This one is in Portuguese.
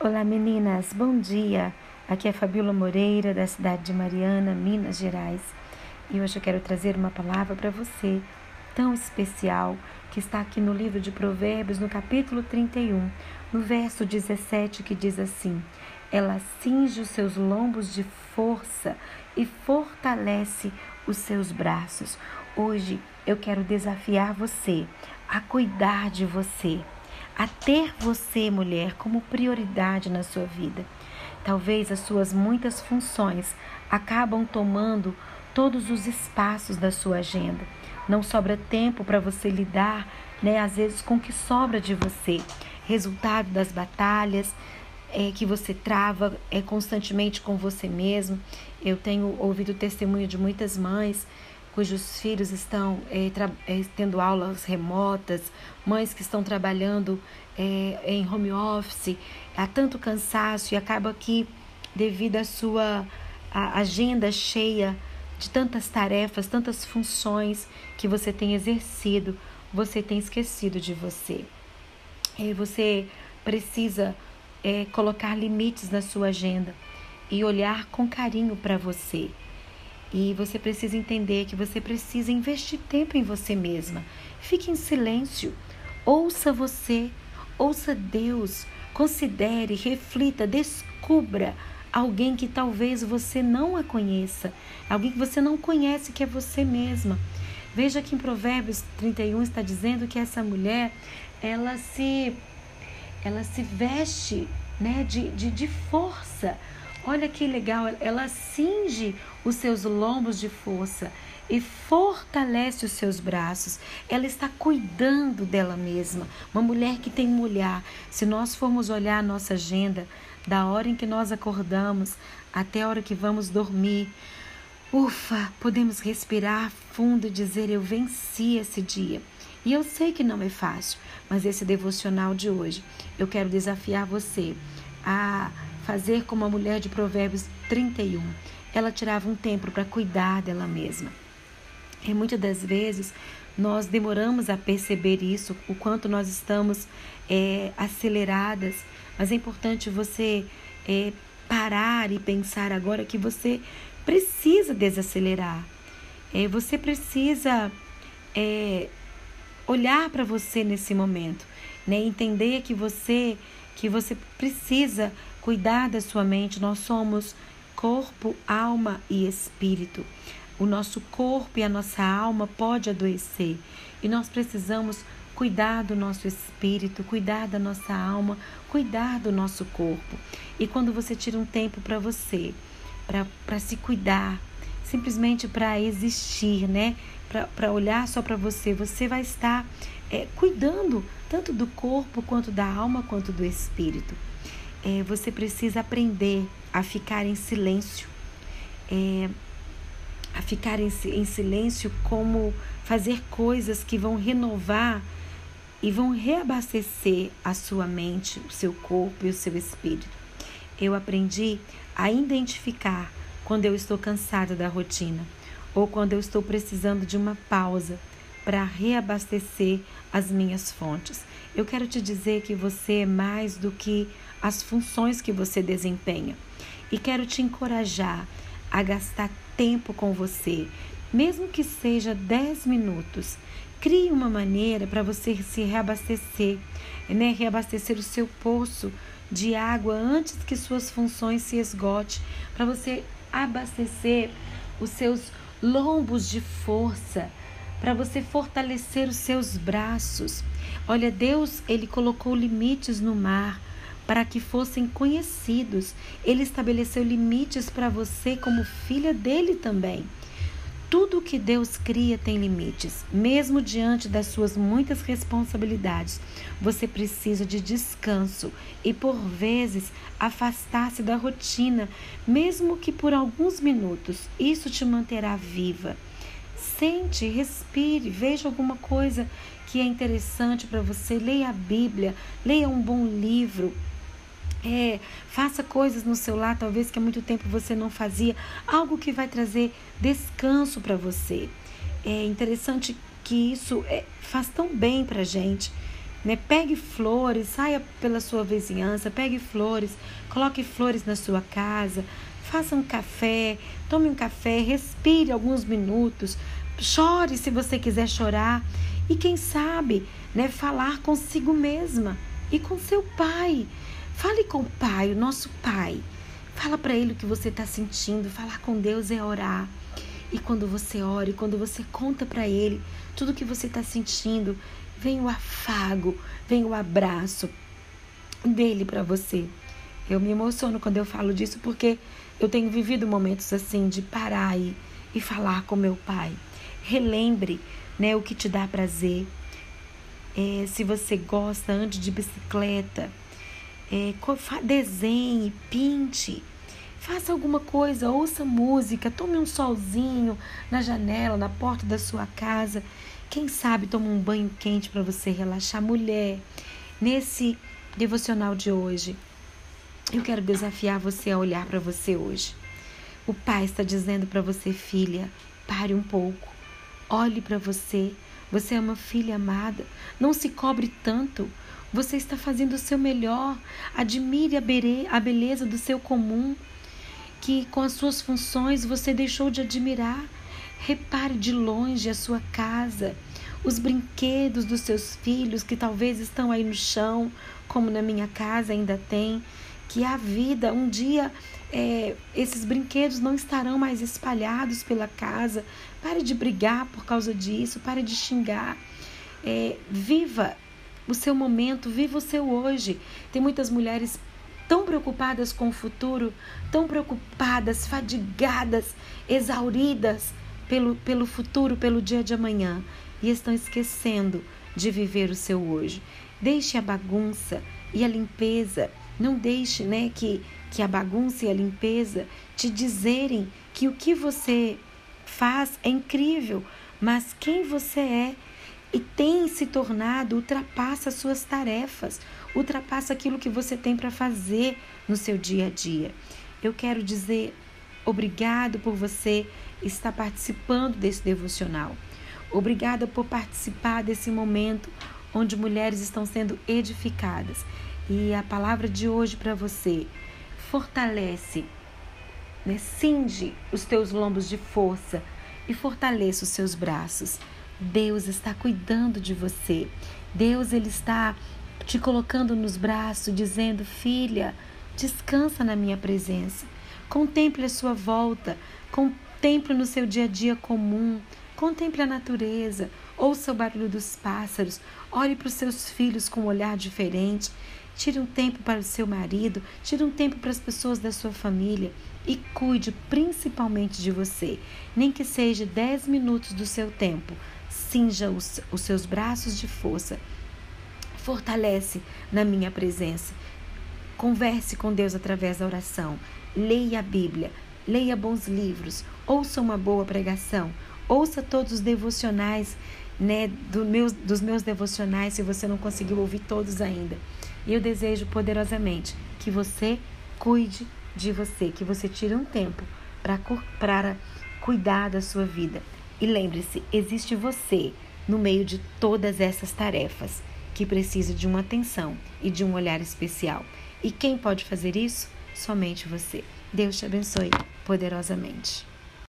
Olá meninas, bom dia. Aqui é Fabíola Moreira, da cidade de Mariana, Minas Gerais. E hoje eu quero trazer uma palavra para você tão especial que está aqui no livro de Provérbios, no capítulo 31, no verso 17, que diz assim: Ela cinge os seus lombos de força e fortalece os seus braços. Hoje eu quero desafiar você a cuidar de você a ter você, mulher, como prioridade na sua vida. Talvez as suas muitas funções acabam tomando todos os espaços da sua agenda. Não sobra tempo para você lidar, né, às vezes com o que sobra de você. Resultado das batalhas é, que você trava é constantemente com você mesmo. Eu tenho ouvido testemunho de muitas mães cujos filhos estão é, é, tendo aulas remotas, mães que estão trabalhando é, em home office, há tanto cansaço e acaba que, devido à sua agenda cheia de tantas tarefas, tantas funções que você tem exercido, você tem esquecido de você. Você precisa colocar limites na sua agenda e olhar com carinho para você. E você precisa entender que você precisa investir tempo em você mesma. Fique em silêncio. Ouça você, ouça Deus. Considere, reflita, descubra alguém que talvez você não a conheça, alguém que você não conhece, que é você mesma. Veja que em Provérbios 31 está dizendo que essa mulher, ela se ela se veste, né, de, de, de força Olha que legal, ela cinge os seus lombos de força e fortalece os seus braços. Ela está cuidando dela mesma. Uma mulher que tem um olhar. Se nós formos olhar a nossa agenda, da hora em que nós acordamos até a hora que vamos dormir, ufa, podemos respirar fundo e dizer: Eu venci esse dia. E eu sei que não é fácil, mas esse devocional de hoje, eu quero desafiar você a fazer como a mulher de Provérbios 31. Ela tirava um tempo para cuidar dela mesma. E muitas das vezes nós demoramos a perceber isso, o quanto nós estamos é, aceleradas, mas é importante você é, parar e pensar agora que você precisa desacelerar. É, você precisa é, olhar para você nesse momento, né? entender que você que você precisa cuidar da sua mente. Nós somos corpo, alma e espírito. O nosso corpo e a nossa alma pode adoecer e nós precisamos cuidar do nosso espírito, cuidar da nossa alma, cuidar do nosso corpo. E quando você tira um tempo para você, para se cuidar, simplesmente para existir, né? Para olhar só para você, você vai estar é, cuidando tanto do corpo quanto da alma quanto do espírito. É, você precisa aprender a ficar em silêncio, é, a ficar em, em silêncio, como fazer coisas que vão renovar e vão reabastecer a sua mente, o seu corpo e o seu espírito. Eu aprendi a identificar quando eu estou cansada da rotina ou quando eu estou precisando de uma pausa para reabastecer as minhas fontes. Eu quero te dizer que você é mais do que as funções que você desempenha. E quero te encorajar a gastar tempo com você, mesmo que seja 10 minutos. Crie uma maneira para você se reabastecer, né? reabastecer o seu poço de água antes que suas funções se esgotem, para você abastecer os seus lombos de força, para você fortalecer os seus braços. Olha, Deus, ele colocou limites no mar para que fossem conhecidos. Ele estabeleceu limites para você como filha dele também. Tudo que Deus cria tem limites, mesmo diante das suas muitas responsabilidades. Você precisa de descanso e, por vezes, afastar-se da rotina, mesmo que por alguns minutos. Isso te manterá viva. Sente, respire, veja alguma coisa que é interessante para você. Leia a Bíblia, leia um bom livro. É, faça coisas no seu lar, talvez que há muito tempo você não fazia, algo que vai trazer descanso para você. É interessante que isso é, faz tão bem para gente Né? Pegue flores, saia pela sua vizinhança, pegue flores, coloque flores na sua casa, faça um café, tome um café, respire alguns minutos, chore se você quiser chorar e quem sabe, né, falar consigo mesma e com seu pai. Fale com o pai, o nosso pai. Fala para ele o que você está sentindo. Falar com Deus é orar. E quando você ora, e quando você conta para ele tudo o que você está sentindo, vem o afago, vem o abraço dele para você. Eu me emociono quando eu falo disso porque eu tenho vivido momentos assim de parar e, e falar com meu pai. Relembre né, o que te dá prazer. É, se você gosta, ande de bicicleta. É, desenhe, pinte. Faça alguma coisa, ouça música, tome um solzinho na janela, na porta da sua casa. Quem sabe tome um banho quente para você relaxar. Mulher, nesse devocional de hoje, eu quero desafiar você a olhar para você hoje. O pai está dizendo para você, filha, pare um pouco. Olhe para você. Você é uma filha amada. Não se cobre tanto. Você está fazendo o seu melhor. Admire a beleza do seu comum, que com as suas funções você deixou de admirar. Repare de longe a sua casa, os brinquedos dos seus filhos que talvez estão aí no chão, como na minha casa ainda tem. Que a vida, um dia, é, esses brinquedos não estarão mais espalhados pela casa. Pare de brigar por causa disso, pare de xingar. É, viva o seu momento, viva o seu hoje. Tem muitas mulheres tão preocupadas com o futuro, tão preocupadas, fadigadas, exauridas pelo, pelo futuro, pelo dia de amanhã, e estão esquecendo de viver o seu hoje. Deixe a bagunça e a limpeza, não deixe né, que, que a bagunça e a limpeza te dizerem que o que você faz é incrível, mas quem você é e tem se tornado ultrapassa suas tarefas, ultrapassa aquilo que você tem para fazer no seu dia a dia. Eu quero dizer obrigado por você estar participando desse devocional. Obrigada por participar desse momento onde mulheres estão sendo edificadas. E a palavra de hoje para você fortalece, né? cinge os teus lombos de força e fortaleça os seus braços. Deus está cuidando de você. Deus ele está te colocando nos braços, dizendo: "Filha, descansa na minha presença. Contemple a sua volta, contemple no seu dia a dia comum, contemple a natureza, ouça o barulho dos pássaros, olhe para os seus filhos com um olhar diferente, tire um tempo para o seu marido, tire um tempo para as pessoas da sua família. E cuide principalmente de você, nem que seja 10 minutos do seu tempo. Cinja os, os seus braços de força. Fortalece na minha presença. Converse com Deus através da oração. Leia a Bíblia. Leia bons livros. Ouça uma boa pregação. Ouça todos os devocionais, né, do meus, dos meus devocionais, se você não conseguiu ouvir todos ainda. E eu desejo poderosamente que você cuide de você, que você tire um tempo para cuidar da sua vida. E lembre-se, existe você no meio de todas essas tarefas que precisa de uma atenção e de um olhar especial. E quem pode fazer isso? Somente você. Deus te abençoe poderosamente.